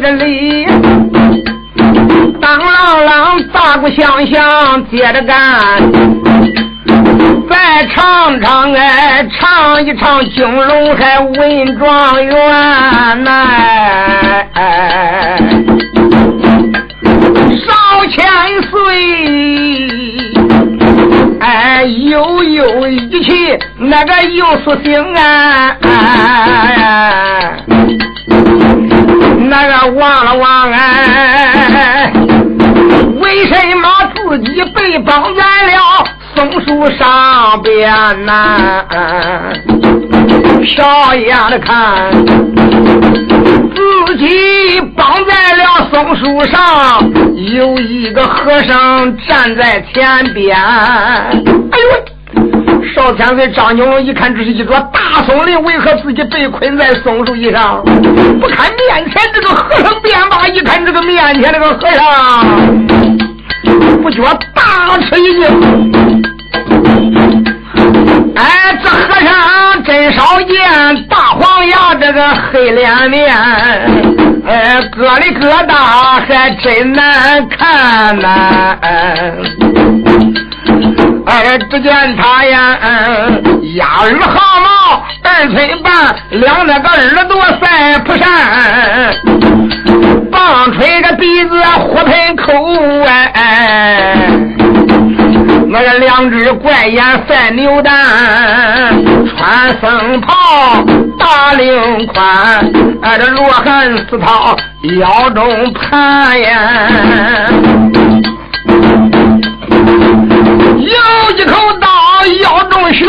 这里，当啷啷大鼓响响接着干，再唱唱哎，唱一唱金龙海文状元呐，少千岁。哎，悠悠一气，那个又是心啊！那个忘了忘哎，为什么自己被绑在了松树上边呐？瞟眼的看，自己绑在了松树上，有一个和尚站在前边。哎呦，少天岁张九龙一看，这是一座大松林，为何自己被困在松树以上？不看面前这个和尚便罢，一看这个面前这个和尚，不觉大吃一惊。哎，这和尚真少见，大黄牙这个黑脸面，哎，疙里疙瘩还真难看呐。哎哎，只见他呀，压耳毫毛二寸半，两那个耳朵赛蒲扇，棒槌个鼻子火盆口哎。那个两只怪眼赛牛蛋，穿僧袍大领宽，哎这罗汉丝绦腰中盘呀，有一口刀腰中悬，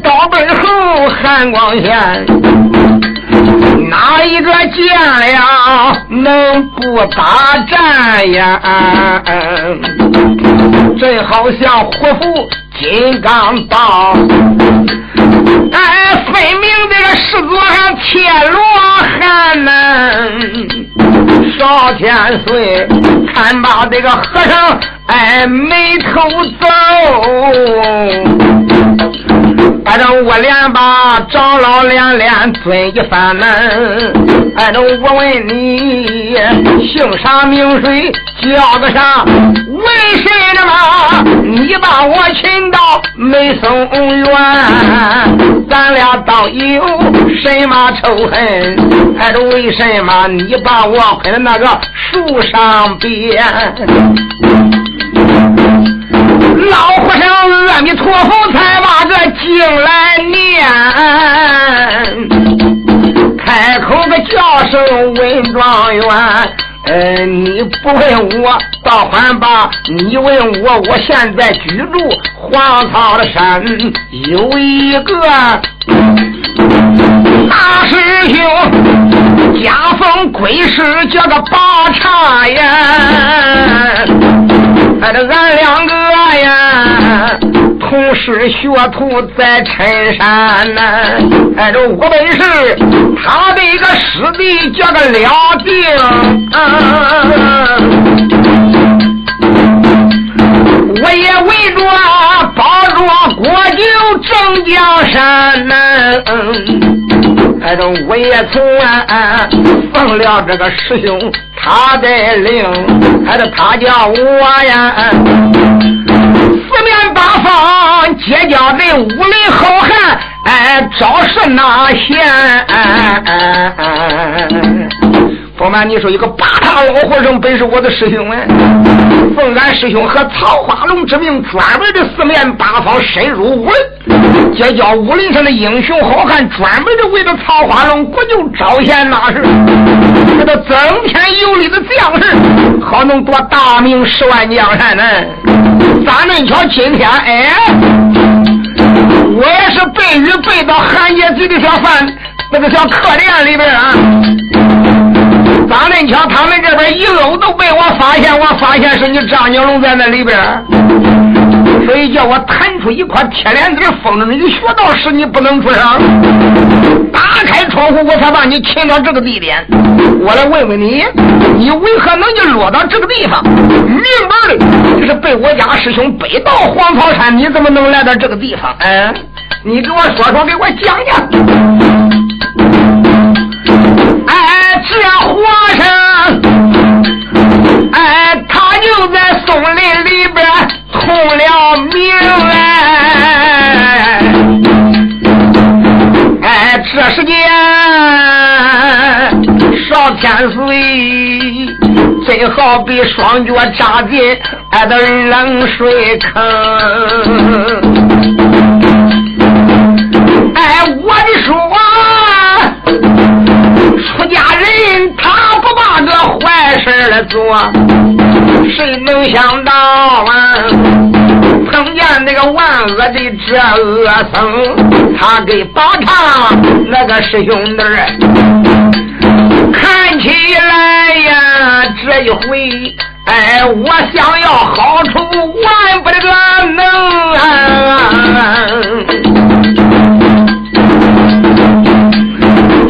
刀背后寒光现。哪一个见了能不打战呀？真好像活佛金刚棒，哎，分明这个世座上铁罗汉呢。少千岁，看把这个和尚哎眉头皱。俺这我连把长老连连尊一番呢，俺这我问你姓啥名谁叫个啥？为什么你把我请到梅松园？咱俩到底有什么仇恨？还是为什么你把我捆在那个树上边？老和尚阿弥陀佛，才把这经来念，开口个叫声文状元。嗯，你不问我倒还罢，你问我，我现在居住黄草的山，有一个大师兄，家风鬼师叫个八叉呀。哎，这俺两个呀，同是学徒在陈山呐。哎，这我本是他的一个师弟，叫个了定。我也为着保着国舅正江山呐。哎，这我也从啊奉了这个师兄他的令，哎，这他叫我呀，四面八方结交这武林好汉，哎，招是哪贤？不瞒你说，一个八堂老和尚本是我的师兄哎，奉俺师兄和曹花龙之命，专门的四面八方深入武林，结交武林上的英雄好汉，专门的为了曹花龙国舅招贤纳士，给他增添有力的将士，好能夺大明十万江山呢。咱们瞧今天哎，我也是背雨背到韩家嘴的小饭那个小客店里边啊。咋恁瞧？他们这边一搂都被我发现，我发现是你张金龙在那里边，所以叫我弹出一块铁帘子，封着你的穴道，使你不能出声。打开窗户，我才把你擒到这个地点。我来问问你，你为何能就落到这个地方？明白的，你是被我家师兄背到黄草山，你怎么能来到这个地方？哎，你给我说说，给我讲讲。哎，这和尚，哎，他就在松林里边。出了名哎，哎，这时间少天岁，最好比双脚扎进俺的冷水坑。哎，我的说，出家人他不把这坏事来做，谁能想到啊？碰见那个万恶的这恶僧，他给把他那个师兄弟看起来呀，这一回，哎，我想要好处，万不得能啊！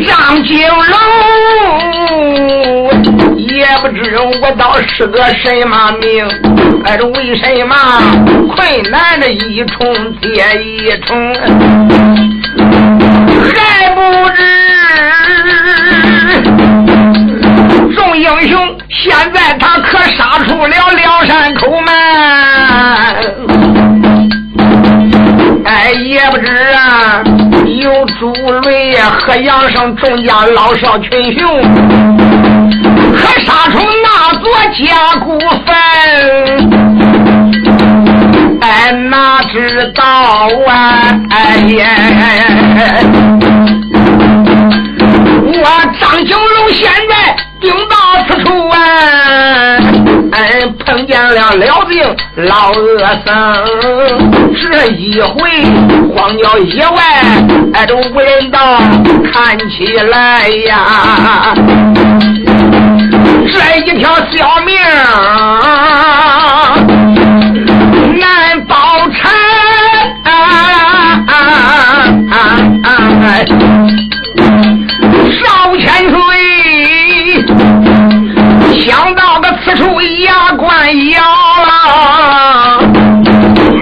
张金龙不知我倒是个什么命，哎，这为什么困难的一重接一重，还不知众英雄现在他可杀出了梁山口门，哎，也不知啊。有朱雷和杨生众家老少群雄，可杀出那座家谷坟？哎，哪知道啊？哎呀！我张九龙现在顶到此处啊！哎，碰见了了病老恶僧，这一回荒郊野外，哎，都无人道，看起来呀，这一条小命难保全。少千岁，想到的。此处牙关咬了，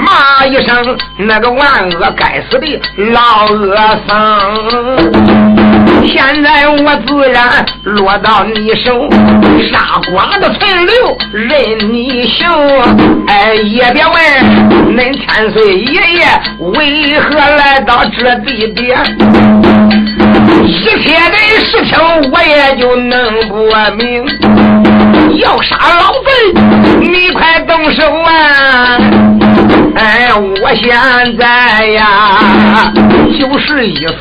骂一声那个万恶该死的老恶僧！现在我自然落到你手，杀光的存留任你行。哎，也别问恁千岁爷爷为何来到这地点，一切的事情我也就弄不明。要杀老贼，你快动手啊！哎，我现在呀，就是一死，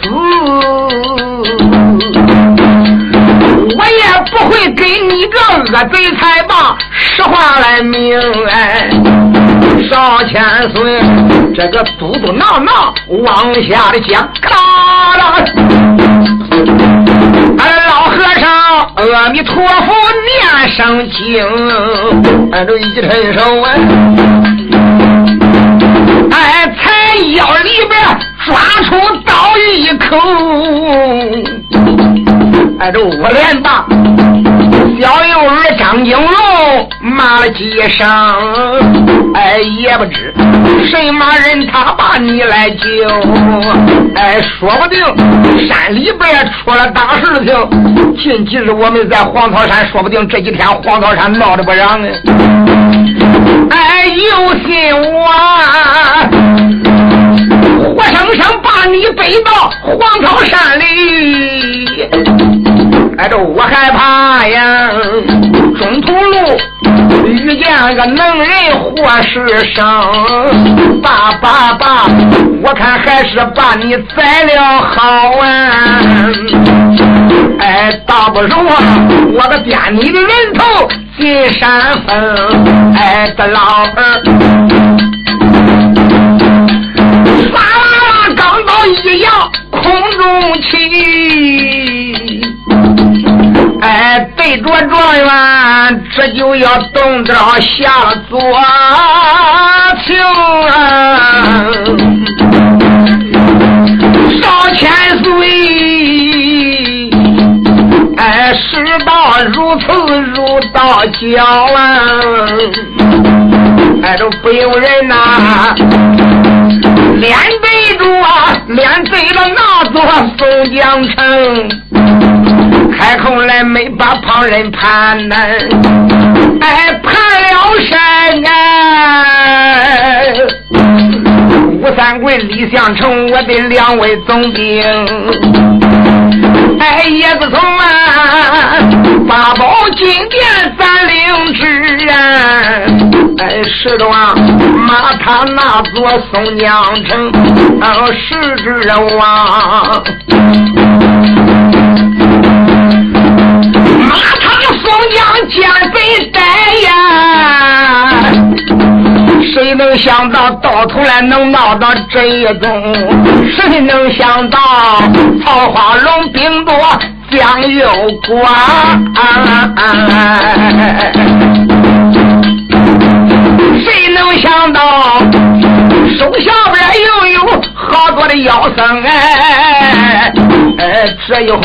我也不会给你个恶贼才罢。实话来明来，少千岁，这个嘟嘟囔囔往下的讲，咔啦。阿弥陀佛，念声经，俺这一伸手啊，哎，才腰里边抓出刀一口，哎，这我连把。小幼儿张金龙骂了几声，哎，也不知什么人他把你来救，哎，说不定山里边出了大事情。近几日我们在黄草山，说不定这几天黄草山闹得不让呢。哎，有心我活生生把你背到黄草山里。哎，这我害怕呀！中途路遇见个能人或是生，爸爸爸，我看还是把你宰了好啊！哎，倒不如啊我个颠你的人头进山峰，哎，这老儿，唰啦啦，刚到一阳空中起。哎，对着状元，这就要动刀下左情啊！少千岁，哎，世道如此如道教啊！哎，都不由人呐，连对着啊，连对着那座宋江城。开口来没把旁人攀难，哎，盘了山啊！吴三桂、李相成，我的两位总兵，哎，叶子从啊，八宝金殿咱领旨啊！哎，是的啊，马踏那座松江城，哦，是之王。他松江见贼逮呀！谁能想到到头来能闹到这一种？谁能想到桃花龙兵多将又寡？谁能想到手下边又有好多的妖僧哎？这一回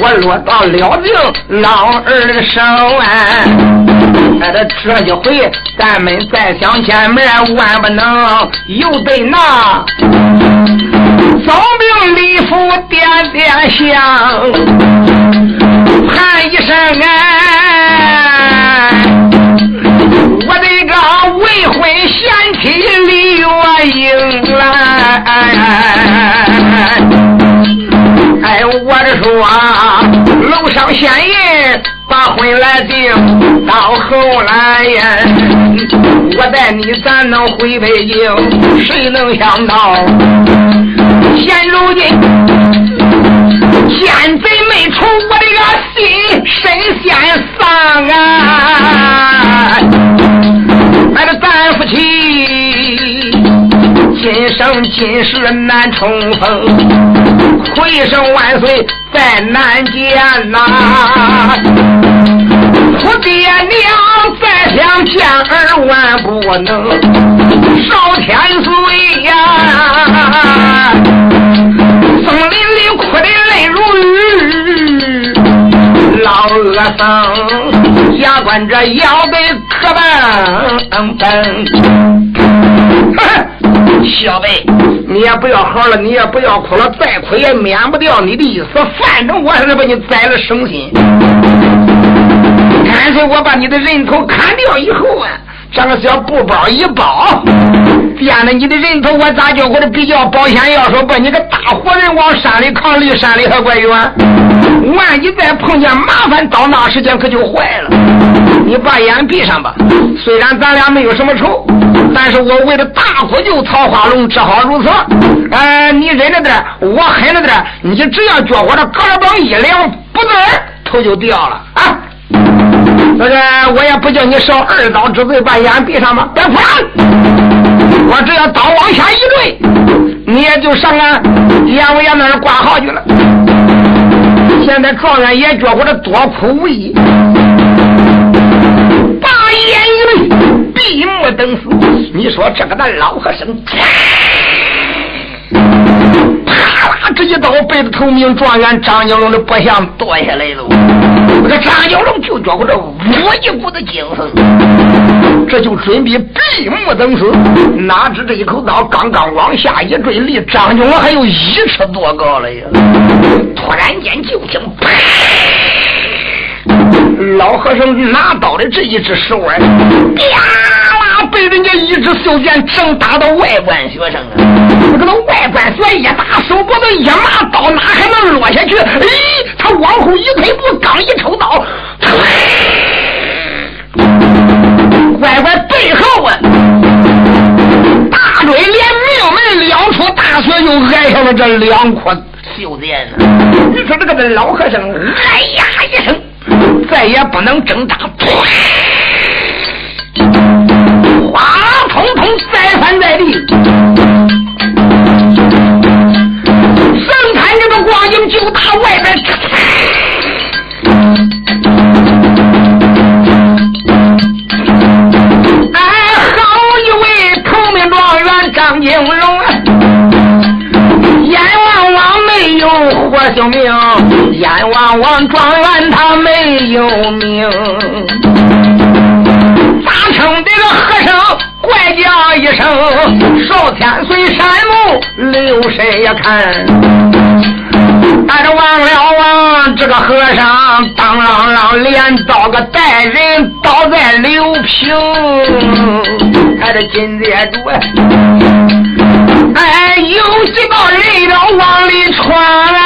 我落到了定老二的手哎，哎，这一回咱们再想见面，万不能又得那总兵礼服点点香，喊一声哎，我的个未婚贤妻李月英来。我这说啊，楼上仙人把婚来定，到后来呀，我带你咱能回北京，谁能想到现如今奸贼没出，我的个心神先丧啊！俺这咱夫妻。生今世难重逢，回生万岁再难见呐！我爹娘再想见儿万不能少天岁呀！松林里哭的泪如雨，老恶僧下官这腰背可笨笨。小贝，你也不要嚎了，你也不要哭了，再哭也免不掉你的意思。反正我还是把你宰了省心，干脆我把你的人头砍掉以后啊，这个小布包一包，掂着你的人头，我咋叫我的比较保险？要说把你个大活人往山里扛，离山里还怪远，万一再碰见麻烦，到那时间可就坏了。你把眼闭上吧，虽然咱俩没有什么仇。但是我为了大呼救桃花龙，只好如此。哎，你忍着点，我狠着点，你只要觉我这胳膊一凉，不字头就掉了啊！那个，我也不叫你受二刀之罪，把眼闭上吧，别哭我只要刀往下一坠，你也就上俺阎王爷那儿挂号去了。现在状元也觉我这多苦无益，大爷。闭目等死，你说这个那老和尚，啪啦这一刀，背着头名状元张九龙的脖项剁下来了。这张九龙就觉着这我一股子精神，这就准备闭目等死。哪知这一口刀刚刚往下一坠，离张九龙还有一尺多高了呀！突然间就听啪！老和尚拿刀的这一只手腕，啪，人家一支袖箭正打到外官学生啊！这个外官学一打手脖子一麻，刀哪还能落下去？哎，他往后一退步，刚一抽刀，乖乖背后啊，大嘴连命门两处大穴又挨上了这两颗袖箭呢！你说这个老和尚，哎呀一声。再也不能挣扎，就打外边去，哎，好一位头名状元张金龙，阎王王没有活性命。阎王王状元他没有名，咋称的个和尚怪叫一声，少天岁山木留谁呀看？俺这忘了王这个和尚当啷啷连刀个带人倒在柳平，还得紧接着，哎，有几个人要往里传来，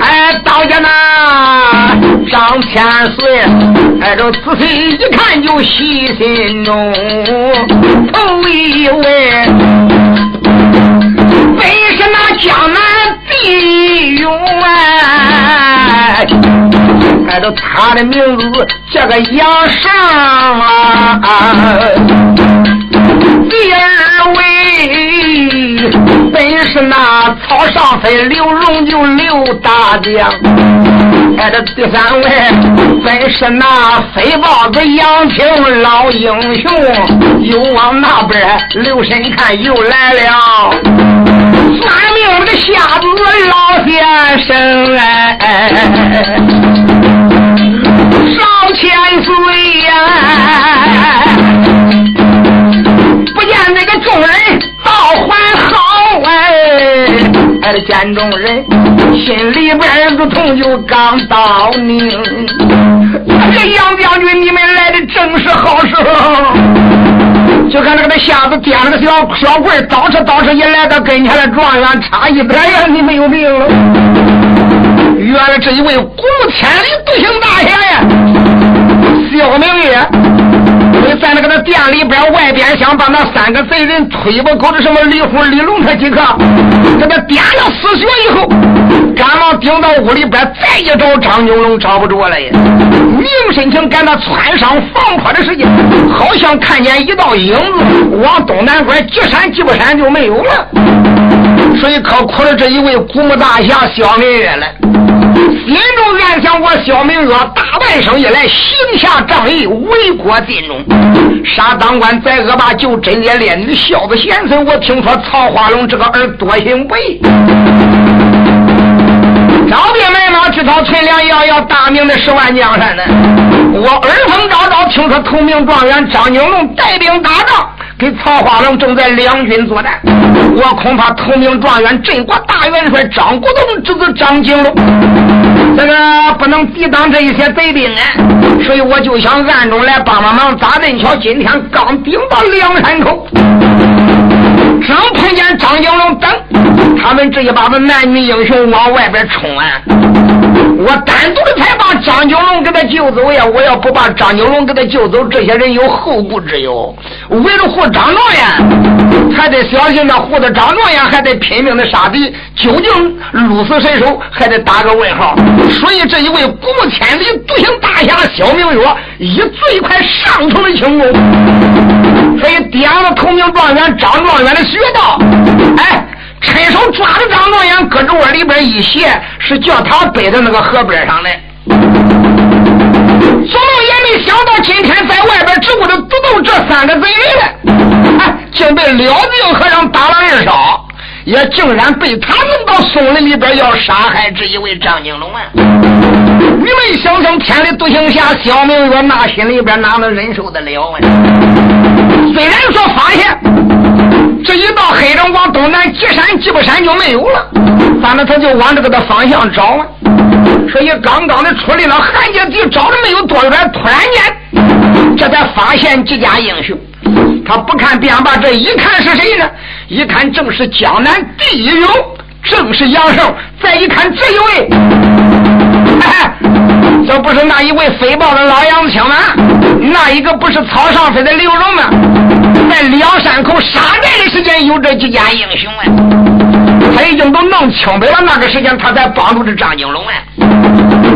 哎，到家那张千岁，哎，这仔细一看就喜心中，头一位，江南。第一勇哎，哎，这他的名字叫个杨尚啊。第二位本是那草上飞刘荣就刘大将，哎，这第三位本是那飞豹子杨平老英雄，又往那边留神看又来了。算命的瞎子老先生哎，上千岁呀，不见那个众人倒还好哎，哎，见众人心里边如同就刚到宁。这杨将军，你们来的正是好时候。就看那个那瞎子点了个小小棍，倒饬倒饬，一来到跟前了，状元差一百呀，你没有命了。原来这一位古天里独行大侠呀，小明爷，在那个那店里边外边想把那三个贼人推不狗的什么李虎、李龙他几个，给他点了死穴以后，赶忙顶到屋里边，再一找张九龙找不着了呀。明神情赶到窜上放坡的时间，好像看见一道影子往东南拐，急闪急不闪就没有了。所以可苦了这一位古墓大侠小明月了。心中暗想：我小明月大半生以来行侠仗义，为国尽忠，杀当官宰恶霸，救贞洁烈女，孝子贤孙。我听说曹化龙这个儿多行不义。招兵买马，制造存粮，要要大明的十万江山呢。我耳风昭昭，听说头名状元张景龙带兵打仗，跟曹化龙正在两军作战。我恐怕头名状元镇国大元帅张国栋之子张景龙，这个不能抵挡这一些贼兵啊。所以我就想暗中来帮帮忙。咋正巧今天刚顶到梁山口。正碰见张景龙等他们这一帮子男女英雄往外边冲啊！我单独的才把张景龙给他救走呀！我要不把张景龙给他救走，这些人有后顾之忧。为了护张状元，还得小心的护着张状元，还得拼命的杀敌。究竟鹿死谁手，还得打个问号。所以这一位古千里独行大侠小明月，以最快上乘的轻功，所以点了头名状元张状元的穴道，哎，伸手抓着张状元，胳肢窝里边一斜，是叫他背在那个河边上的。怎么也没想到，今天在外边只顾着独斗这三个贼人，哎，竟被辽定和尚打了二少。也竟然被他弄到松林里边要杀害这一位张景龙啊！你们想想，天理独行侠小明月那心里边哪能忍受得了啊？虽然说发现这一道黑人往东南急闪急不山就没有了，反正他就往这个的方向找啊。所以刚刚的出来了，韩家地找了没有多远，突然间这才发现几家英雄。他不看便罢，这一看是谁呢？一看正是江南第一勇，正是杨胜。再一看这一位，这不是那一位飞豹的老杨子青吗？那一个不是草上飞的刘荣吗？在梁山口杀寨的时间，有这几家英雄啊！他已经都弄清白了，那个时间他才帮助这张金龙啊！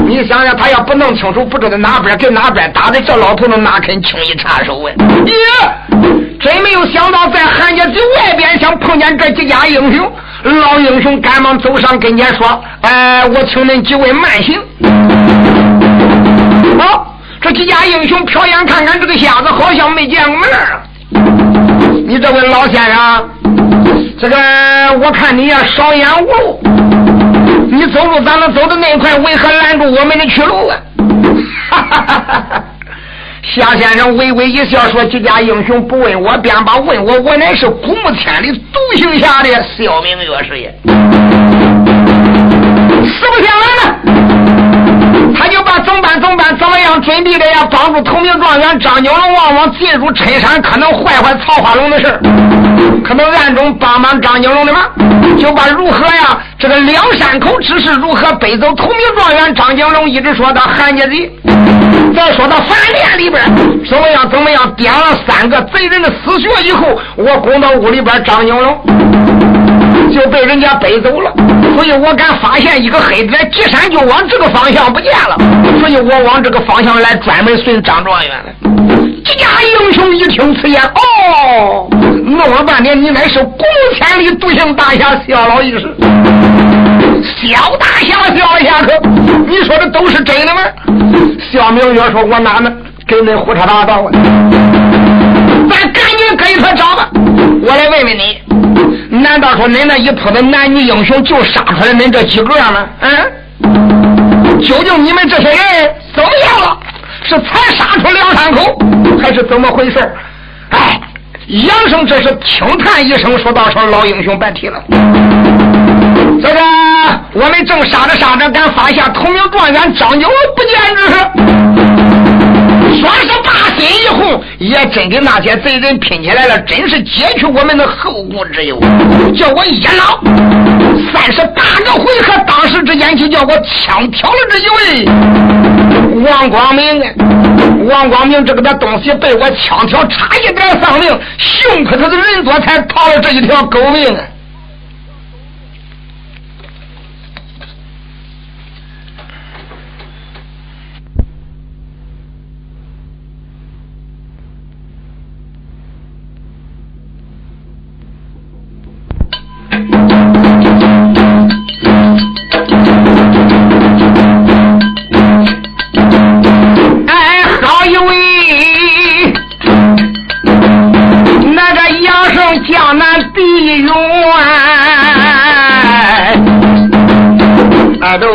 你想想，他要不弄清楚，不知道哪边跟哪边打的，这老头子哪肯轻易插手啊？咦！真没有想到，在韩家最外边想碰见这几家英雄，老英雄赶忙走上跟前说：“哎，我请恁几位慢行。”好，这几家英雄瞟眼看看这个瞎子，好像没见过面啊。你这位老先生，这个我看你呀少眼无路，你走路咋能走的那么快？为何拦住我们的去路啊？夏先生微微一笑，说：“几家英雄不问我便把，问我，我乃是古墓千里独行侠的小明月是也。”实不相瞒呢，他就把怎么办怎么办怎么样准备的呀，帮助同名状元张景龙往往进入陈山，可能坏坏曹花龙的事可能暗中帮忙张景龙的忙，就把如何呀，这个梁山口之事如何背走同名状元张景龙，一直说到韩家贼。再说到饭店里边，怎么样？怎么样？点了三个贼人的死穴以后，我攻到屋里边，张景龙就被人家背走了。所以我敢发现一个黑点，急闪就往这个方向不见了。所以我往这个方向来，专门寻张状元来。几家英雄一听此言，哦，弄了半天，你乃是公千里独行大侠，笑了一时。小大侠笑了下课，你说的都是真的吗？肖明月说：“我哪能跟恁胡扯八道啊？咱赶紧跟他找吧。我来问问你，难道说恁那一铺的男女英雄就杀出来恁这几个吗？嗯？究竟你们这些人怎么样了？是才杀出梁山口，还是怎么回事？哎，杨生这是轻叹一声，说道：“说老英雄别提了。”这个我们正杀着杀着，敢发现同名状元张九不见之事，说是八心一红，也真跟那些贼人拼起来了，真是解去我们的后顾之忧。叫我一闹三十八个回合，当时之间就叫我枪挑了这一位王光明啊！王光明这个的东西被我枪挑，差一点丧命，幸亏他的人多，才逃了这一条狗命啊！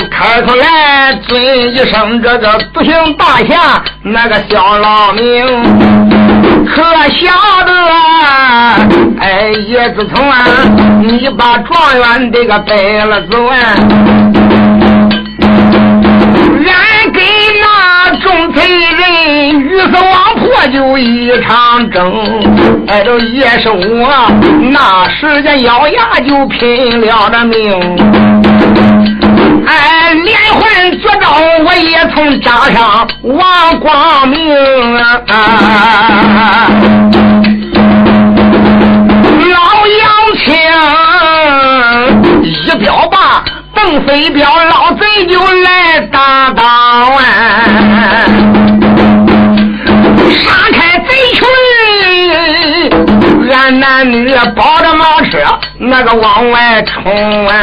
开出来尊一声这个独行大侠，那个小老命，可晓得？哎，叶子从啊，你把状元这个背了走啊，众贼人鱼死网破就一场争，哎，这也是我那时间咬牙就拼了的命。哎，连环绝招我也曾扎上王光明啊！老杨青一表邓飞镖，老贼就来打倒啊！杀开贼群，俺男女抱着马车那个往外冲啊！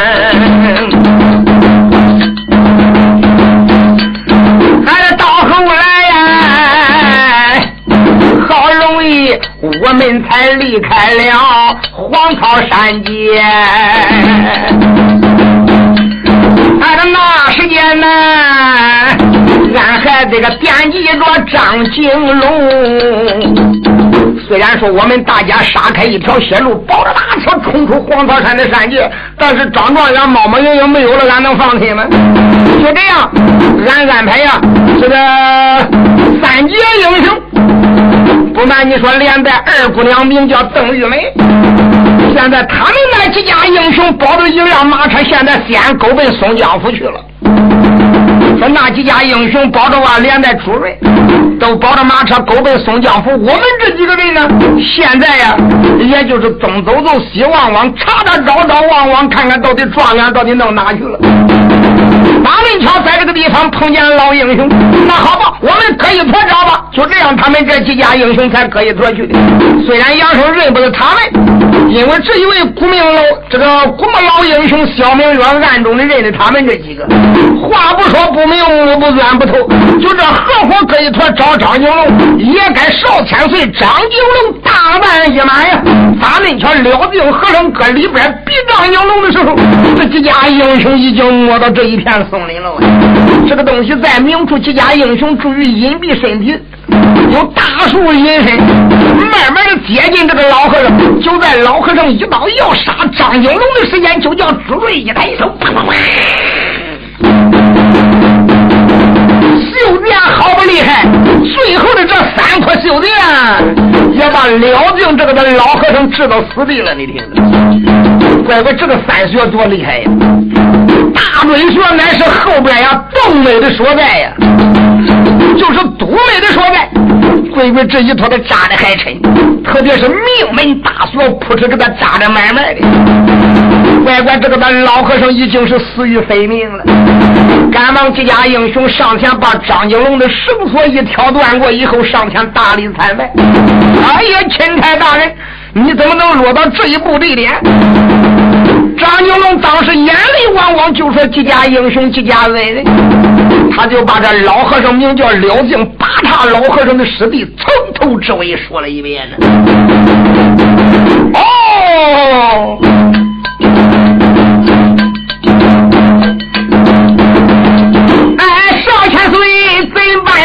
我们才离开了黄草山街，按照那时间呢，俺还这个惦记着张景龙。虽然说我们大家杀开一条血路，抱着大车冲出黄草山的山界，但是张状元冒冒营营没有了，俺能放心吗？就这样，俺安排呀，这个三杰英雄。不瞒你说，连带二姑娘名叫邓玉梅。现在他们那几家英雄包着一辆马车，现在西安狗奔松江府去了。说那几家英雄抱着啊，连带朱瑞都抱着马车勾奔松江府。我们这几个人呢，现在呀，也就是东走走，西望望，查查找找，望望看看到底状元到底弄哪去了。马文桥在这个地方碰见老英雄，那好吧，我们搁一坨找吧。就这样，他们这几家英雄才搁一坨去的。虽然杨生认不得他们，因为这一位古名老这个古名老英雄肖明月暗中的认得他们这几个。话不说不明，目不钻不透，就这合伙搁一坨找张景龙，也该少千岁张景龙大半一马呀。马文桥撩定和尚搁里边逼张景龙的时候，这几家英雄已经摸到这一片。松林了，这个东西在明处，几家英雄注于隐蔽身体，有大树隐身，慢慢的接近这个老和尚。就在老和尚一刀要杀张金龙的时间，就叫朱瑞一抬手，啪啪啪，绣殿好不厉害，最后的这三颗绣殿也把了定这个的老和尚治到死地了。你听着，乖乖，这个三学多厉害呀！大准学乃是后边呀动脉的所在呀，就是督脉的所在。乖乖，这一坨的扎的还沉，特别是命门大穴，扑哧给他扎的满满的。乖乖，这个咱老和尚已经是死于非命了。赶忙几家英雄上前把张金龙的绳索一挑断过以后，上前大礼参拜。哎呀，钦差大人，你怎么能落到这一步地点？张金龙当时眼泪汪汪，就说：“几家英雄，几家恩人。”他就把这老和尚名叫廖敬八叉老和尚的师弟从头至尾说了一遍呢。哦。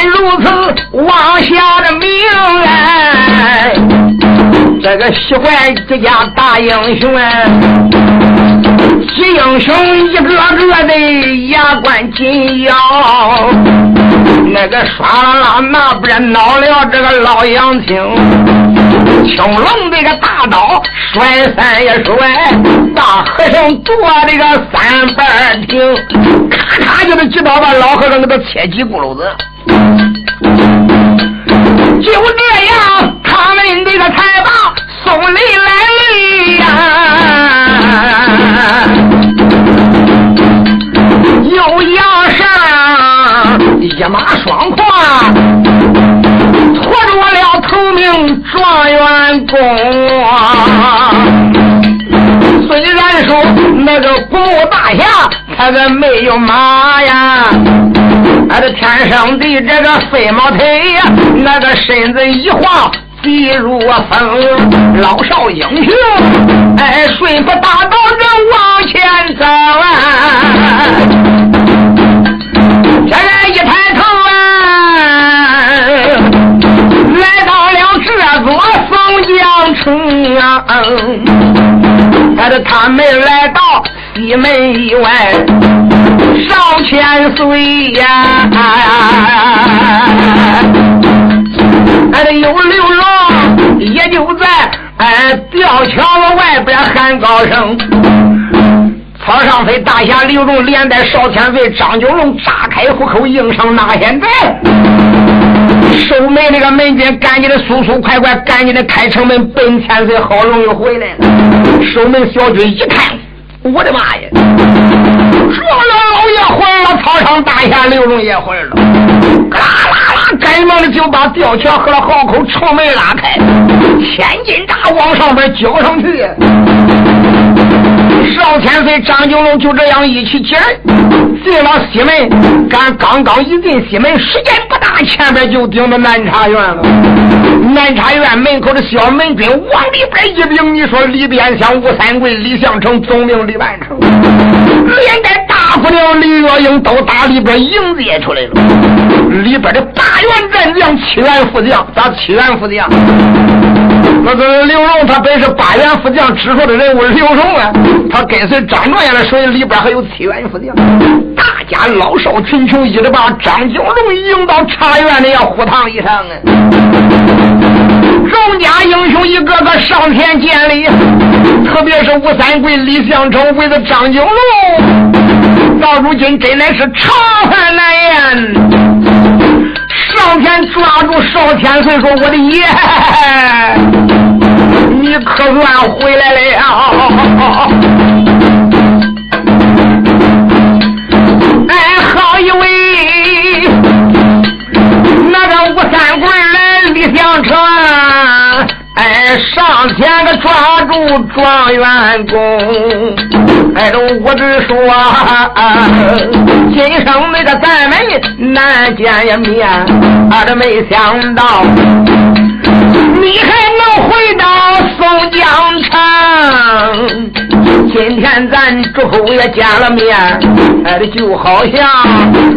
如此妄下的命哎，这个喜欢这家大英雄啊，几英雄一个个的牙关紧咬，那个唰啦啦那边恼了这个老杨青，青龙这个大刀甩三也甩，大和尚坐这个三板亭，咔咔就是几刀把老和尚给他切几咕噜子。就这样，他们这个才把送礼来呀，又要上一马双跨，驮着我了头名状元公。虽然说那个古墓大侠，他个没有马呀。俺这天生的这个飞毛腿呀，那个身子一晃急如风，老少英雄哎，顺不大道人往前走啊！这人一抬头啊，来到了这座松江城啊，俺这他们来到西门以外。上千岁呀，哎，有刘龙，也就在哎吊桥子外边喊高声。草上飞大侠刘荣连带少千岁张九龙炸开虎口应上那现在，守门那个门军赶紧的速速快快赶紧的开城门，本千岁好容易回来了。守门小军一看，我的妈呀！说了老爷回来了，草场大侠刘荣也回来了，啦啦啦，赶忙的就把吊桥和了壕口城门拉开，千斤闸往上边交上去。少千岁张九龙就这样一起起来，进了西门。赶刚刚一进西门，时间不大，前边就顶着南茶院了。南茶院门口的小门军往里边一领，你说李边像、吴三桂、李相成，总名李万成，连带大姑娘李月英都打里边迎接出来了。里边的八员战将、七员副将，咋七员副将？那个刘荣，他本是八员副将之后的人物，刘荣啊，他跟随张状元的，所以里边还有七员副将。大家老少群雄，一直把张九龙迎到茶园里要虎堂以上啊。众家英雄一个个上前见礼，特别是吴三桂、李相成为了张九龙，到如今真乃是长恨难言。上前抓住少千岁说：“我的爷，你可算回来了！哎，好一位那个吴三桂来李相成。”哎，上前个抓住状元公，哎，我只说，今生那个咱们难见一面，俺这没想到，你还能回到松江城。今天咱诸侯也见了面，哎，就好像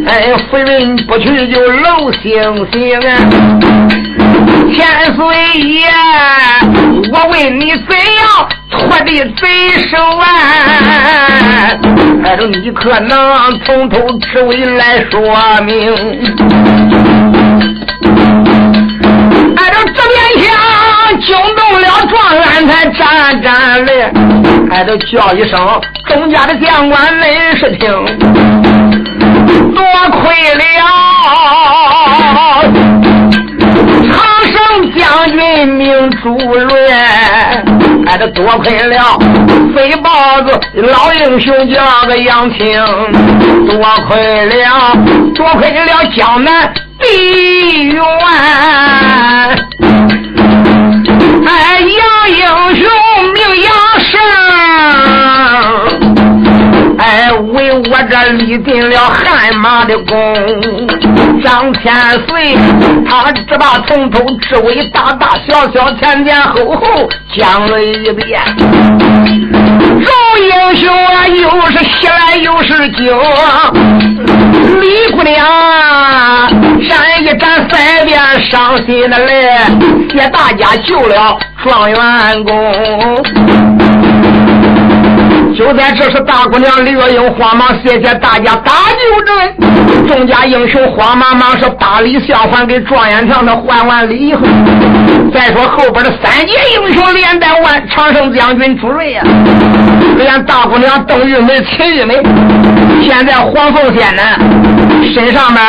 哎，夫人不去就漏星星啊。千岁爷，我问你怎样脱的贼手啊！哎，你可能从头至尾来说明。哎，这这边厢惊动了状元才站站来，还得叫一声钟家的将官恁是听，多亏了长胜将军命主任。哎，这多亏了飞豹子老英雄叫个杨青，多亏了多亏了江南地缘，这立定了汗马的功，张千岁他只把从头至尾、大大小小、前前后后讲了一遍。众英雄啊，又是喜来又是惊，李姑娘闪一闪腮边伤心的泪，谢大家救了状元公。就在这时，大姑娘李月英慌忙谢谢大家搭救阵，众家英雄慌忙忙是把礼相还给状元堂的还完礼以后，再说后边的三杰英雄连带万长胜将军朱瑞呀，连大姑娘邓玉梅、秦玉梅，现在黄凤仙呢身上面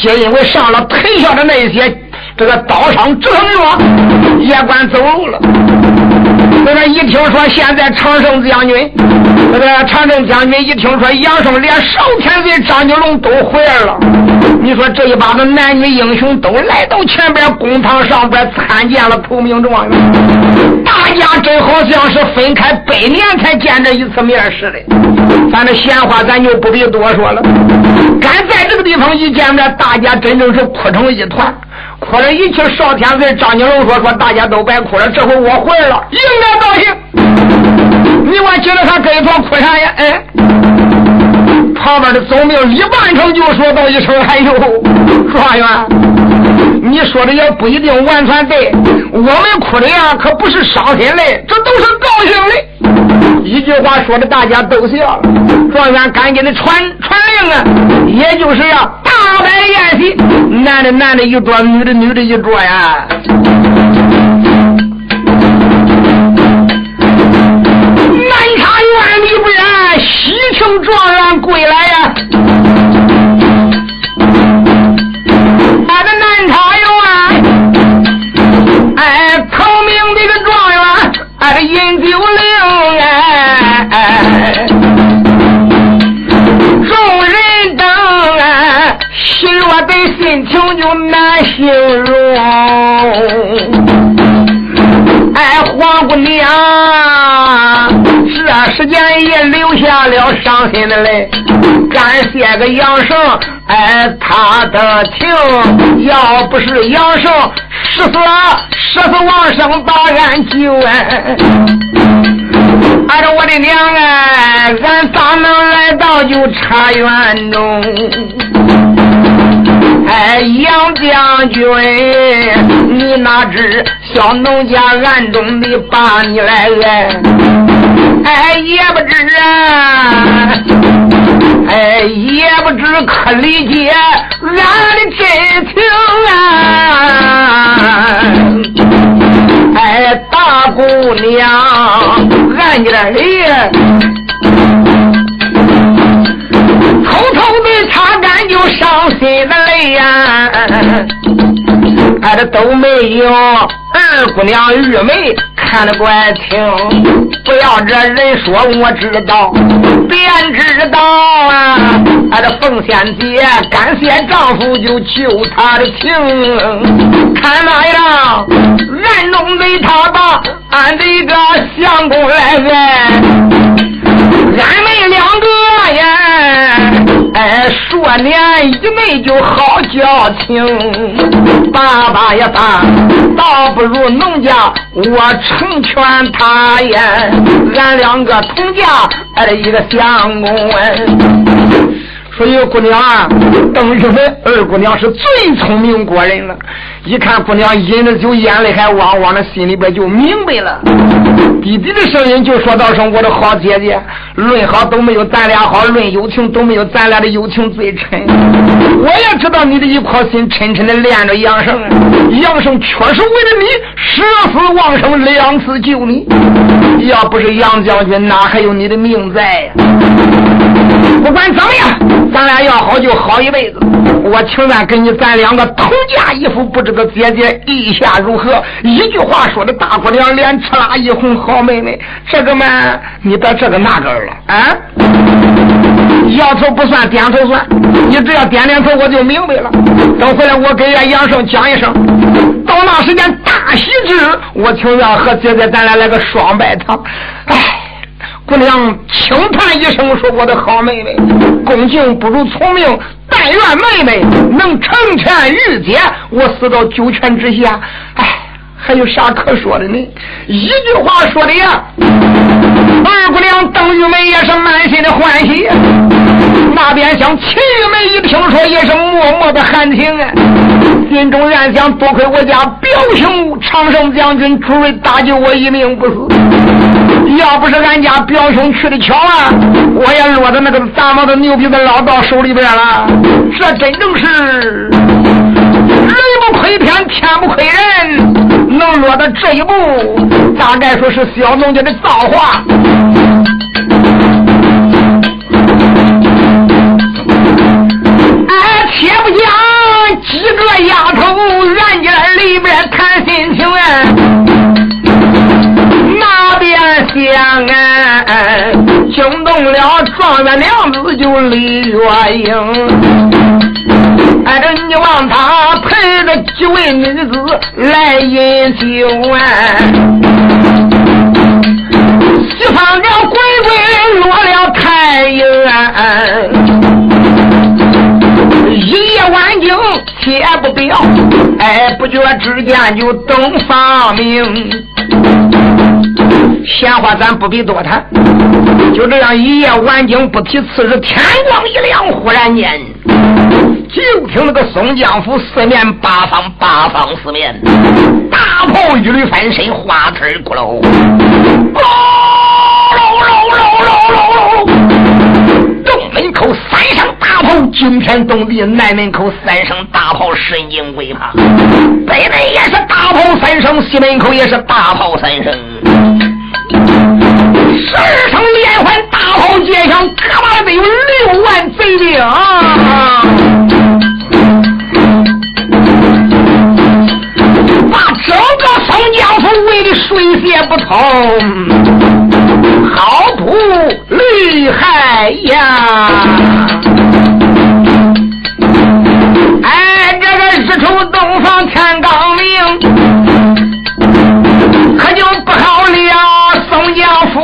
皆因为上了腿下的那些这个刀伤止疼药，也管走路了。那个一听说现在长胜将军，那个长胜将军一听说杨胜连少天子张金龙都回来了，你说这一帮子男女英雄都来到前边公堂上边参见了头名状元，大家真好像是分开百年才见这一次面似的。咱这闲话咱就不必多说了，敢在这个地方一见面，大家真正是哭成一团。哭了一气，少天岁张金龙说：“说大家都别哭了，这回我回来了，应该高兴。你我记得他跟一床哭啥呀？哎，旁边的总兵李半成就说道一声：‘哎呦，状元，你说的也不一定完全对。我们哭的呀，可不是伤心泪，这都是高兴的。’一句话说的，大家都笑了。状元赶紧的传传令啊，也就是呀。”大摆宴席，男的男的一桌，女的女的一桌呀。南茶院里边，喜庆状元归来姑娘，这时间也流下了伤心的泪。感谢个杨胜，哎，他的情，要不是杨胜，十死十四王生把俺救哎。俺说我的娘哎，俺咋能来到就茶园中？哎，杨将军，你哪知小农家暗中的把你来爱？哎，也不知啊，哎，也不知可理解俺的真情啊！哎，大姑娘，俺家里。偷偷的擦干就伤心的泪呀，俺这都没有二姑娘玉梅看得怪清，不要这人说我知道，便知道啊！俺这凤仙姐感谢丈夫就救她的情，看那样暗中的他把俺这个相公来爱。俺们两个呀，说年一妹就好交情。爸爸呀爸，倒不如农家我成全他呀。俺两个同家，哎，一个相公。说一个姑娘啊，邓玉梅二姑娘是最聪明过人了。一看姑娘饮着酒，眼泪还汪汪的，心里边就明白了。弟弟的声音就说道声：“我的好姐姐，论好都没有咱俩好，论友情都没有咱俩的友情最深。我也知道你的一颗心沉沉的恋着杨生，杨生确实为了你舍死忘生两次救你。要不是杨将军，哪还有你的命在呀？不管怎么样。”咱俩要好就好一辈子，我情愿跟你咱两个同嫁一夫，不知道姐姐意下如何？一句话说的大姑娘脸刺啦一红，好妹妹，这个嘛，你别这个那个了啊！摇头不算，点头算，你只要点点头，我就明白了。等回来我给人家杨胜讲一声，到那时间大喜之日，我情愿和姐姐咱俩来个双拜堂。哎。姑娘轻叹一声说：“我的好妹妹，恭敬不如从命。但愿妹妹能成全玉姐，我死到九泉之下。哎，还有啥可说的呢？一句话说的呀。二姑娘邓玉梅也是满心的欢喜。那边想秦玉梅一听说，也是默默的含情啊，心中暗想：多亏我家表兄长胜将军出瑞搭救我一命不死。要不是俺家表兄去的巧啊，我也落到那个大毛子牛逼的老道手里边了。这真正是人不亏天，天不亏人，能落到这一步，大概说是小农家的造化。李月英，哎，这你望他陪着几位女子来饮酒啊，西方的鬼鬼落了太阳，一夜晚景且不表，哎，不觉之间就灯放明。闲话咱不必多谈，就这样一夜晚景不提。次日天光一亮，忽然间，就听那个松江府四面八方，八方四面大炮一缕翻身，花腿咕噜，咕噜噜噜噜噜东门口三声大炮惊天动地，南门口三声大炮神惊鬼怕，北门也是大炮三声，西门口也是大炮三声。十二声连环大炮接响，可把得有六万贼兵，把整个松江府围的水泄不通，好不厉害呀！哎，这个日出东方天刚明。东，江府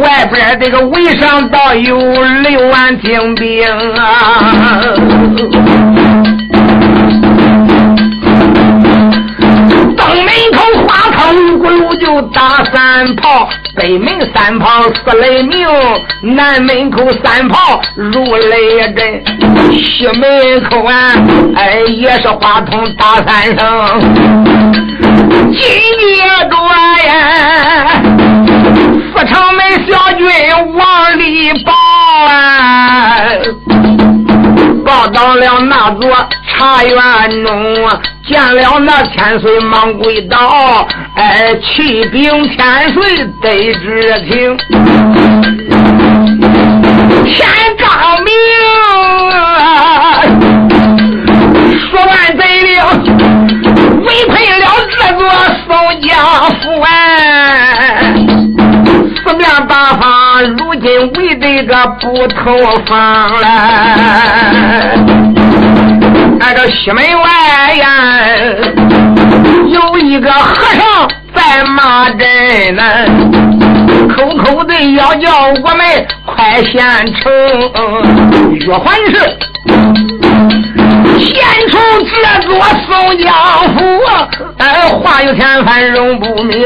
外边这个围上倒有六万精兵啊！东门口花堂咕噜就打三炮，北门三炮四雷鸣，南门口三炮如雷震。西门口啊，哎，也是花筒打三声。今夜多呀，四城门小军往里报啊，报到了那座茶园中，见了那千岁忙跪倒，哎，启禀千岁得知情，天刚明。说完贼令，围困了这座宋家府啊！四面八方，如今围这个不透风了。俺这西门外呀，有一个和尚在骂阵呢，口口的要叫我们快献城，越还是。献出这座宋江府，哎，话有千番容不明，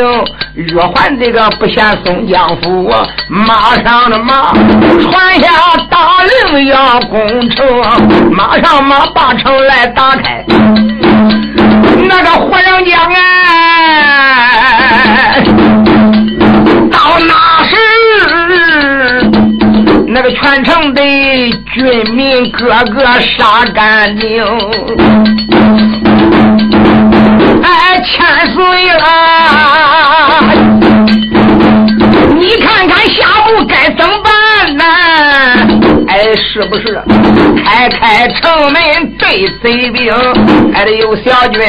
若还这个不嫌宋江府，马上的马传下大令要攻城，马上马把城来打开。那个火人将哎，到那时那个全城的军民个个杀干净。哎，千岁了！你看看下步该怎么办呢？哎，是不是开开城门对贼兵？还得有小军，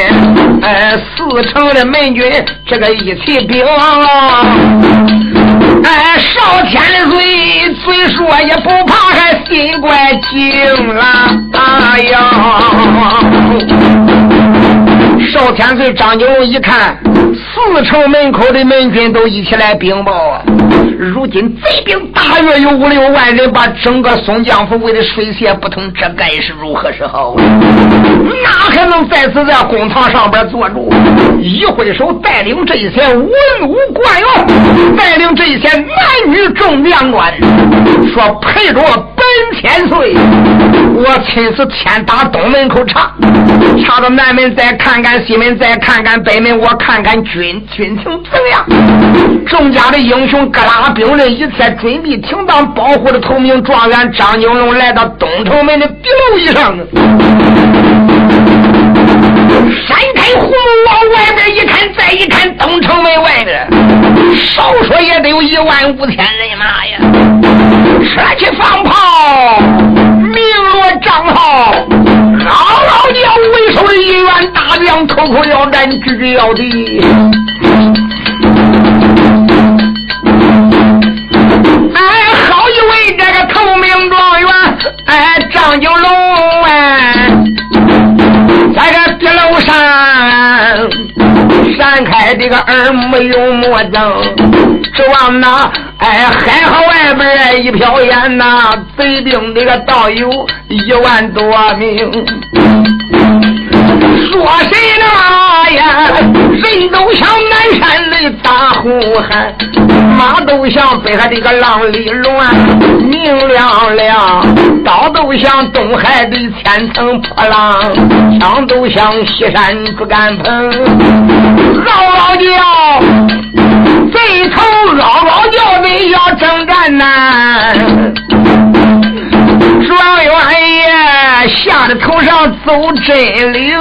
哎，四城的门军这个一起兵。哎，少天的嘴嘴说也不怕，还心怪惊了。哎呀！少天岁张九龙一看，四城门口的门军都一起来禀报啊！如今贼兵大约有五六万人，把整个松江府围得水泄不通，这该是如何是好？哪还能在此在公堂上边坐住？一挥手，带领这些文武官员，带领这些男女众将官，说陪着千岁，我亲自天打东门口查，查到南门再看看。西门再看看北门，我看看军军情怎样？众家的英雄各拉兵刃，一切准备停当，保护的头名状元张金龙来到东城门的壁楼以上，闪开葫芦往外边一看，再一看东城门外边，少说也得有一万五千人马呀！扯起放炮，鸣锣仗号，嗷嗷叫，为首的一员大将口口要战，句句要敌。哎，好一位这个头名状元，哎，张九龙哎，在这地楼上闪开这个耳目有魔灯，指望那哎还好外边一飘烟呐，贼兵那个倒有一万多名。说谁呢呀？人都像南山的大呼喊，马都像北海的个浪里乱，明亮亮；刀都像东海的千层破浪，枪都像西山竹竿棚，嗷嗷叫，贼头嗷嗷叫，你要征战呐！状元爷吓得头上走真灵，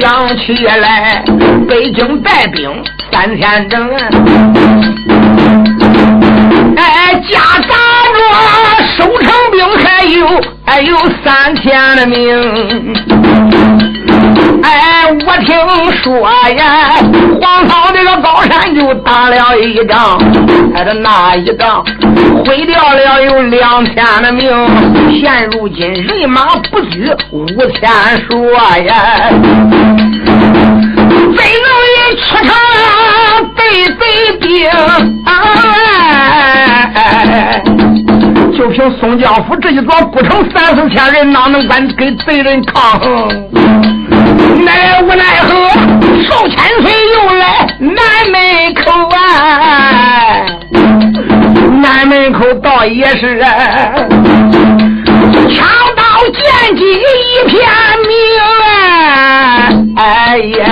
想起来北京带兵三天整，哎，家打着收成兵还有还有三天的命。听说呀，黄草这个高山就打了一仗，挨着那一仗毁掉了有两千的命，现如今人马不拘五千说呀，怎能也出城对贼兵？哎，就凭宋江府这一座不成三四千人，哪能敢跟贼人抗衡？奈无奈何，少千岁又来南门口啊！南门口倒也是啊枪刀剑戟一片明啊！哎呀！